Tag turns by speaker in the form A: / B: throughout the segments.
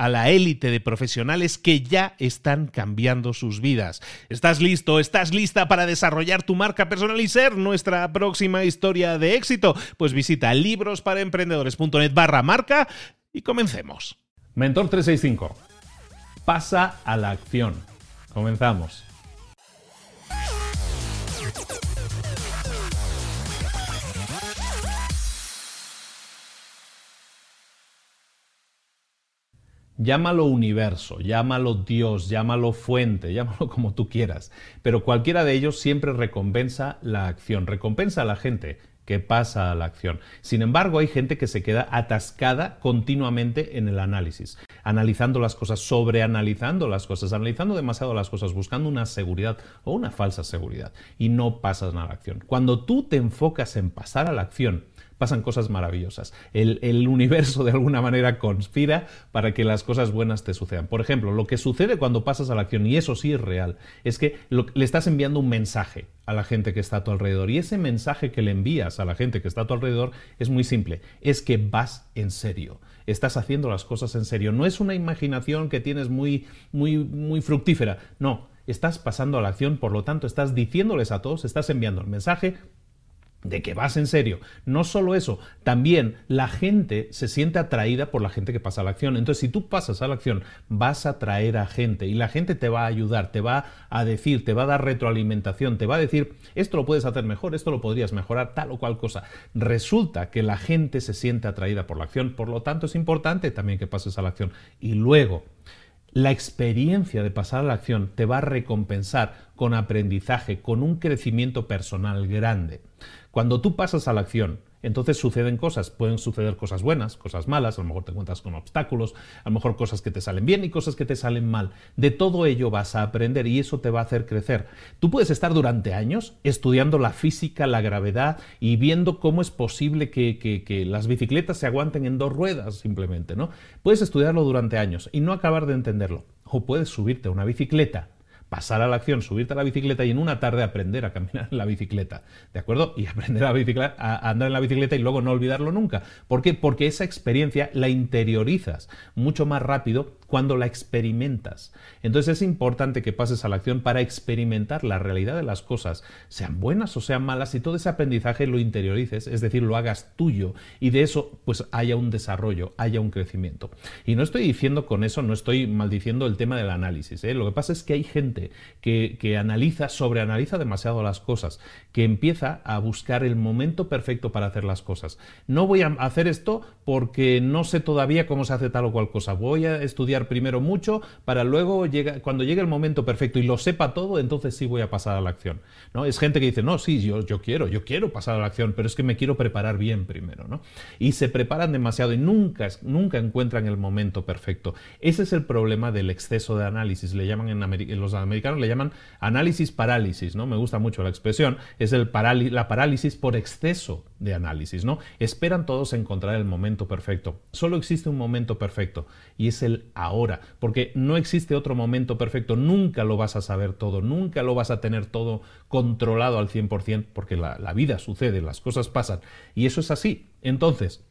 A: a la élite de profesionales que ya están cambiando sus vidas. ¿Estás listo? ¿Estás lista para desarrollar tu marca personal y ser nuestra próxima historia de éxito? Pues visita librosparaemprendedores.net barra marca y comencemos.
B: Mentor 365. Pasa a la acción. Comenzamos. Llámalo universo, llámalo Dios, llámalo fuente, llámalo como tú quieras, pero cualquiera de ellos siempre recompensa la acción, recompensa a la gente que pasa a la acción. Sin embargo, hay gente que se queda atascada continuamente en el análisis, analizando las cosas, sobreanalizando las cosas, analizando demasiado las cosas, buscando una seguridad o una falsa seguridad y no pasas a la acción. Cuando tú te enfocas en pasar a la acción, pasan cosas maravillosas. El, universo de alguna manera conspira para que las cosas buenas te sucedan. Por ejemplo, lo que sucede cuando pasas a la acción, y eso sí es real, es que le estás enviando un mensaje a la gente que está a tu alrededor. Y ese mensaje que le envías a la gente que está a tu alrededor es muy simple, es que vas en serio estás haciendo las cosas en serio. No es una imaginación que tienes muy, fructífera. No, estás pasando a la acción, por lo tanto, estás diciéndoles a todos, estás enviando el mensaje, de que vas en serio. No solo eso, también la gente se siente atraída por la gente que pasa a la acción. Entonces, si tú pasas a la acción, vas a atraer a gente y la gente te va a ayudar, te va a decir, te va a dar retroalimentación, te va a decir, esto lo puedes hacer mejor, esto lo podrías mejorar, tal o cual cosa. Resulta que la gente se siente atraída por la acción, por lo tanto es importante también que pases a la acción. Y luego, la experiencia de pasar a la acción te va a recompensar con aprendizaje, con un crecimiento personal grande. Cuando tú pasas a la acción, entonces suceden cosas, pueden suceder cosas buenas, cosas malas, a lo mejor te encuentras con obstáculos, a lo mejor cosas que te salen bien y cosas que te salen mal. De todo ello vas a aprender y eso te va a hacer crecer. Tú puedes estar durante años estudiando la física, la gravedad y viendo cómo es posible que, que las bicicletas se aguanten en dos ruedas simplemente, ¿no? Puedes estudiarlo durante años y no acabar de entenderlo. O puedes subirte a una bicicleta pasar a la acción, subirte a la bicicleta y en una tarde aprender a caminar en la bicicleta, ¿de acuerdo? Y aprender a, andar en la bicicleta y luego no olvidarlo nunca. ¿Por qué? Porque esa experiencia la interiorizas mucho más rápido cuando la experimentas. Entonces es importante que pases a la acción para experimentar la realidad de las cosas, sean buenas o sean malas, y todo ese aprendizaje lo interiorices, es decir, lo hagas tuyo y de eso pues haya un desarrollo, haya un crecimiento. Y no estoy diciendo con eso, no estoy maldiciendo el tema del análisis. ¿eh? Lo que pasa es que hay gente que, que analiza, sobreanaliza demasiado las cosas, que empieza a buscar el momento perfecto para hacer las cosas. No voy a hacer esto porque no sé todavía cómo se hace tal o cual cosa. Voy a estudiar primero mucho para luego, cuando llegue el momento perfecto y lo sepa todo, entonces sí voy a pasar a la acción. ¿no? Es gente que dice, no, sí, yo, yo quiero, yo quiero pasar a la acción, pero es que me quiero preparar bien primero. ¿no? Y se preparan demasiado y nunca, nunca encuentran el momento perfecto. Ese es el problema del exceso de análisis, le llaman en, los, americanos le llaman análisis parálisis, ¿no? Me gusta mucho la expresión, es el la parálisis por exceso de análisis, ¿no? Esperan todos encontrar el momento perfecto. Solo existe un momento perfecto y es el ahora, porque no existe otro momento perfecto, nunca lo vas a saber todo, nunca lo vas a tener todo controlado al 100%, porque la, la vida sucede, las cosas pasan y eso es así. Entonces,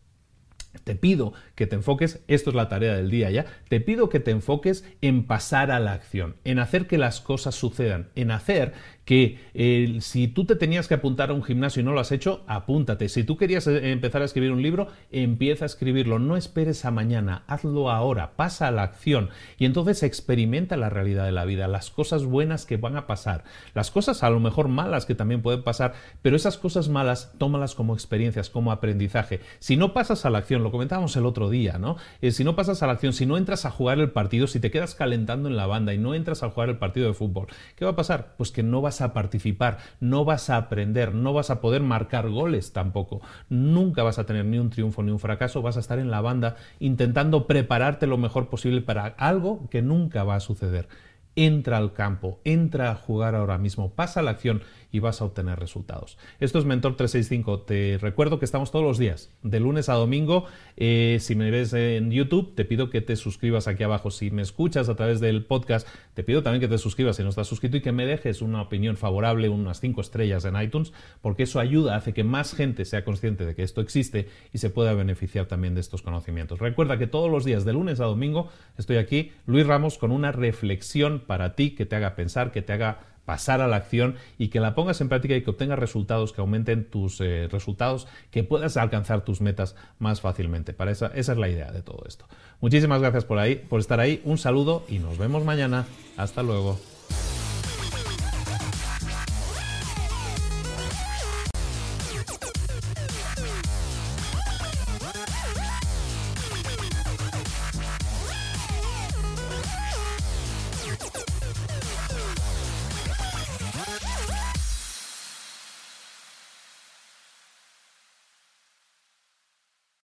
B: te pido que te enfoques, esto es la tarea del día ya, te pido que te enfoques en pasar a la acción, en hacer que las cosas sucedan, en hacer que eh, si tú te tenías que apuntar a un gimnasio y no lo has hecho, apúntate. Si tú querías eh, empezar a escribir un libro, empieza a escribirlo. No esperes a mañana, hazlo ahora, pasa a la acción y entonces experimenta la realidad de la vida, las cosas buenas que van a pasar, las cosas a lo mejor malas que también pueden pasar, pero esas cosas malas tómalas como experiencias, como aprendizaje. Si no pasas a la acción, lo comentábamos el otro día, ¿no? Eh, si no pasas a la acción, si no entras a jugar el partido, si te quedas calentando en la banda y no entras a jugar el partido de fútbol, ¿qué va a pasar? Pues que no vas a participar, no vas a aprender, no vas a poder marcar goles tampoco. Nunca vas a tener ni un triunfo ni un fracaso, vas a estar en la banda intentando prepararte lo mejor posible para algo que nunca va a suceder. Entra al campo, entra a jugar ahora mismo, pasa la acción y vas a obtener resultados. Esto es Mentor 365. Te recuerdo que estamos todos los días, de lunes a domingo. Eh, si me ves en YouTube, te pido que te suscribas aquí abajo. Si me escuchas a través del podcast, te pido también que te suscribas si no estás suscrito y que me dejes una opinión favorable, unas 5 estrellas en iTunes, porque eso ayuda, hace que más gente sea consciente de que esto existe y se pueda beneficiar también de estos conocimientos. Recuerda que todos los días, de lunes a domingo, estoy aquí, Luis Ramos, con una reflexión para ti que te haga pensar, que te haga pasar a la acción y que la pongas en práctica y que obtengas resultados, que aumenten tus eh, resultados, que puedas alcanzar tus metas más fácilmente. Para esa, esa es la idea de todo esto. Muchísimas gracias por, ahí, por estar ahí, un saludo y nos vemos mañana. Hasta luego.